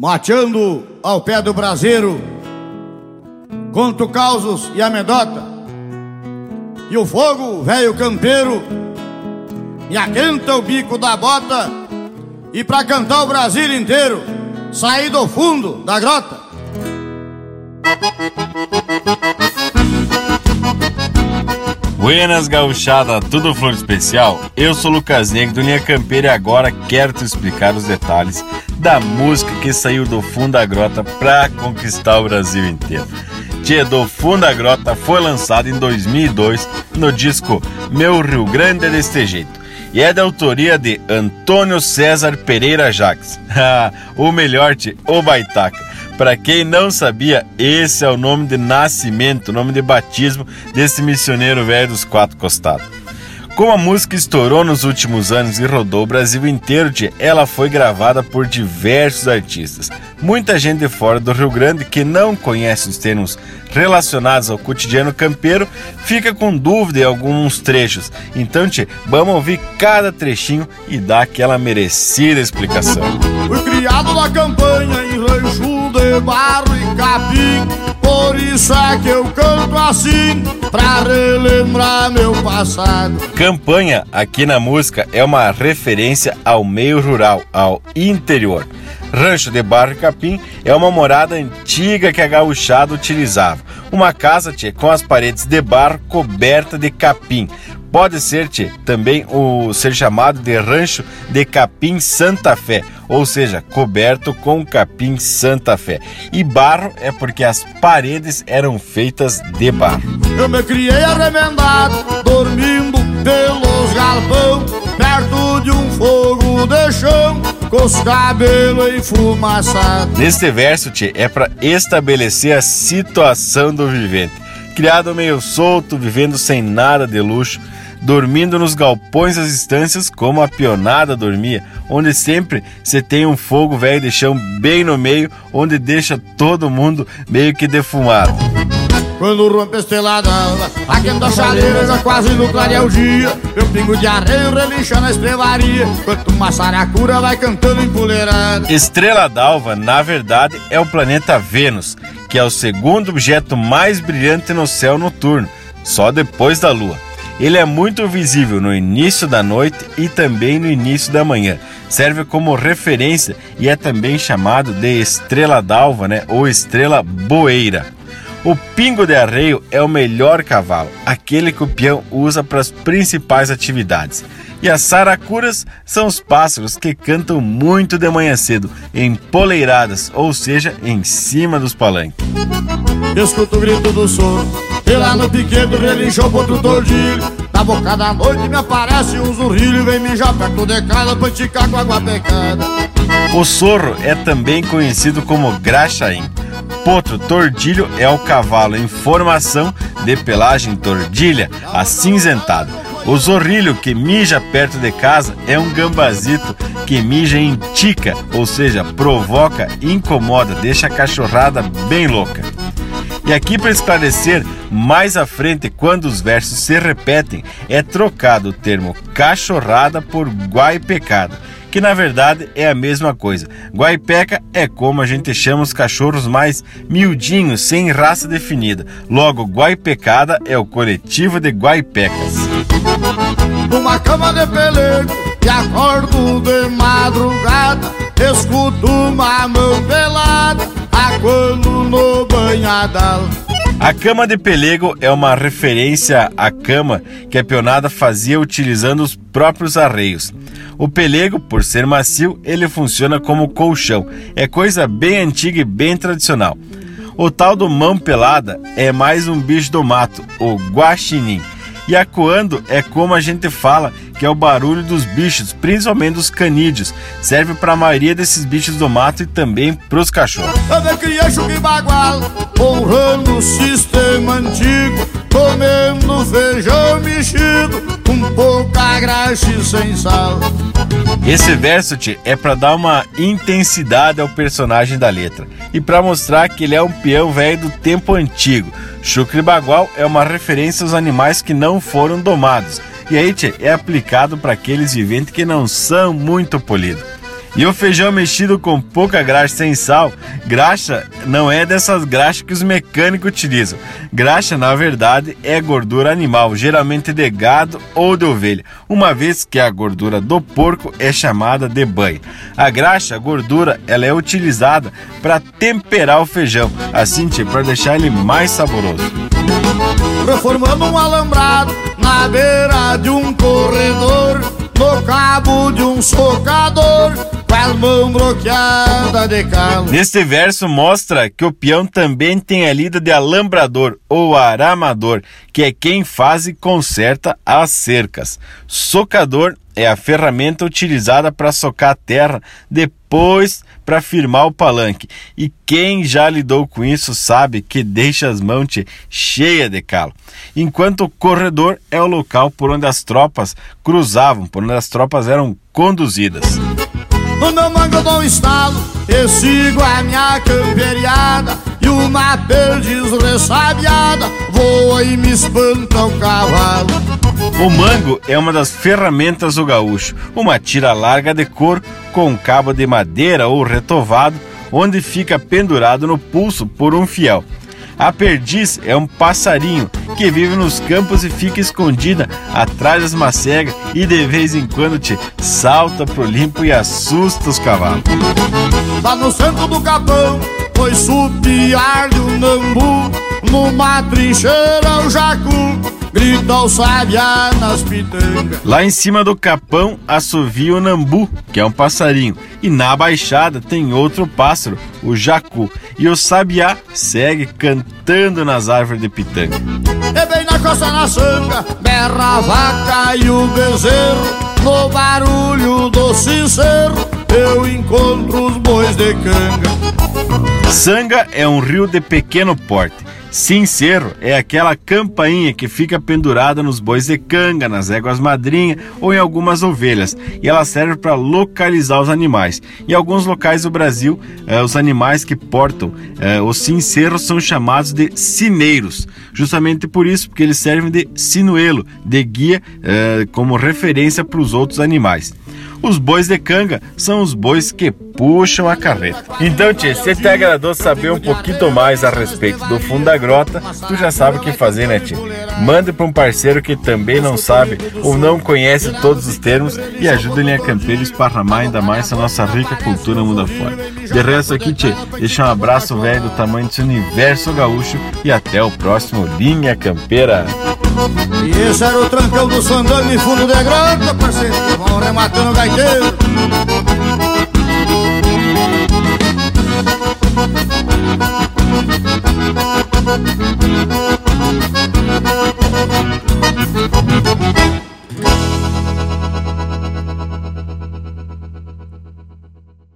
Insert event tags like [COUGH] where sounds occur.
Mateando ao pé do braseiro, conto causos e amedota, e o fogo, velho campeiro, me aquenta o bico da bota, e pra cantar o Brasil inteiro, saí do fundo da grota. Buenas gauchada, tudo flor especial? Eu sou Lucas Negro do Linha Campeira e agora quero te explicar os detalhes da música que saiu do fundo da grota pra conquistar o Brasil inteiro. Tia do Fundo da Grota foi lançado em 2002 no disco Meu Rio Grande é deste jeito e é da autoria de Antônio César Pereira Jacques. [LAUGHS] o melhor, tia, o Baitaca. Para quem não sabia, esse é o nome de nascimento, nome de batismo desse missioneiro velho dos quatro costados. Como a música estourou nos últimos anos e rodou o Brasil inteiro, ela foi gravada por diversos artistas. Muita gente de fora do Rio Grande que não conhece os termos relacionados ao cotidiano campeiro fica com dúvida em alguns trechos. Então, tchê, vamos ouvir cada trechinho e dar aquela merecida explicação. Fui criado na campanha em rancho de barro e capim por isso é que eu canto assim, pra relembrar meu passado. Campanha aqui na música é uma referência ao meio rural, ao interior. Rancho de Barro e Capim é uma morada antiga que a gauchada utilizava. Uma casa com as paredes de barro coberta de capim. Pode ser tchê, também o ser chamado de Rancho de Capim Santa Fé, ou seja, coberto com capim Santa Fé. E barro é porque as paredes eram feitas de barro. Eu me criei arremendado, dormindo pelos galpão, perto de um fogo de chão com os cabelos enfumaçados. Neste verso, tchê, é para estabelecer a situação do vivente. Criado meio solto, vivendo sem nada de luxo, dormindo nos galpões das estâncias como a pionada dormia, onde sempre você tem um fogo velho de chão bem no meio, onde deixa todo mundo meio que defumado. Quando rompe a estelada, aquendo a chaleira já quase no clarear o dia. Meu pingo de areia relincha na estrevaria Enquanto uma saracura vai cantando empoleirada Estrela d'alva, na verdade, é o planeta Vênus Que é o segundo objeto mais brilhante no céu noturno Só depois da Lua ele é muito visível no início da noite e também no início da manhã. Serve como referência e é também chamado de estrela d'alva, né, ou estrela boeira. O pingo de arreio é o melhor cavalo, aquele que o peão usa para as principais atividades. E as saracuras são os pássaros que cantam muito de manhã cedo, empoleiradas, ou seja, em cima dos palanques. Escuto o grito do sono, e lá no piquedo relinchou outro tordilho. Na boca da noite me aparece um zurrilho, vem mijar perto de casa pra esticar com água pecada. O sorro é também conhecido como graxaim. Potro tordilho é o cavalo em formação de pelagem tordilha, acinzentado. O zorrilho que mija perto de casa é um gambazito que mija em tica, ou seja, provoca, incomoda, deixa a cachorrada bem louca. E aqui para esclarecer, mais à frente, quando os versos se repetem, é trocado o termo cachorrada por guaipecada que na verdade é a mesma coisa. Guaipeca é como a gente chama os cachorros mais miudinhos, sem raça definida. Logo, guaipecada é o coletivo de guaipecas. Uma cama de pelego e acordo de madrugada, escuto uma mão pelada, no banhadal. A cama de pelego é uma referência à cama que a peonada fazia utilizando os próprios arreios. O pelego, por ser macio, ele funciona como colchão. É coisa bem antiga e bem tradicional. O tal do mão pelada é mais um bicho do mato, o guaxinim. E acuando é como a gente fala que é o barulho dos bichos, principalmente dos canídeos. Serve para a maioria desses bichos do mato e também para os cachorros. Eu bagual, honrando o sistema antigo, comendo feijão mexido, com pouca graxa e sem sal. Esse verso é para dar uma intensidade ao personagem da letra e para mostrar que ele é um peão velho do tempo antigo. Chucre Bagual é uma referência aos animais que não foram domados e aí tchê, é aplicado para aqueles viventes que não são muito polidos. E o feijão mexido com pouca graxa sem sal, graxa não é dessas graxas que os mecânicos utilizam. Graxa, na verdade, é gordura animal, geralmente de gado ou de ovelha, uma vez que a gordura do porco é chamada de banha. A graxa, a gordura, ela é utilizada para temperar o feijão, assim, para deixar ele mais saboroso. Reformando um alambrado na beira de um mãos bloqueadas de calo. Neste verso mostra que o peão também tem a lida de alambrador ou aramador, que é quem faz e conserta as cercas. Socador é a ferramenta utilizada para socar a terra depois para firmar o palanque. E quem já lidou com isso sabe que deixa as mãos cheias de calo. Enquanto o corredor é o local por onde as tropas cruzavam, por onde as tropas eram conduzidas. No meu mango dou um estalo Eu sigo a minha camperiada E uma perdiz ressabiada Voa e me espanta o cavalo. O mango é uma das ferramentas do gaúcho Uma tira larga de cor com cabo de madeira ou retovado Onde fica pendurado no pulso por um fiel a perdiz é um passarinho que vive nos campos e fica escondida atrás das macegas e de vez em quando te salta pro limpo e assusta os cavalos. Lá no centro do capão foi supiar de um nambu, numa trincheira o jacu grita o sabiá nas pitangas. Lá em cima do capão assovia o nambu, que é um passarinho, e na baixada tem outro pássaro, o jacu, e o sabiá segue cantando nas árvores de pitanga. E bem na costa na sanga, berra a vaca e o bezerro, no barulho do sincero, eu encontro os bois de canga. Sanga é um rio de pequeno porte Sincero é aquela campainha que fica pendurada nos bois de canga, nas éguas madrinha ou em algumas ovelhas, e ela serve para localizar os animais. Em alguns locais do Brasil, eh, os animais que portam eh, os sinceros são chamados de sineiros, justamente por isso, porque eles servem de sinuelo, de guia eh, como referência para os outros animais. Os bois de canga são os bois que puxam a carreta. Então, tia, se te agradou saber um pouquinho mais a respeito do fundo da grota, tu já sabe o que fazer, né, tia? Mande para um parceiro que também não sabe ou não conhece todos os termos e ajude ele a campeira esparramar ainda mais essa nossa rica cultura mundo afora. De resto aqui, tia, deixa um abraço velho do tamanho desse universo gaúcho e até o próximo Linha Campeira. E esse era o trancão do Sandano e fundo de grota, parceiro. Vão rematando o gaiteiro.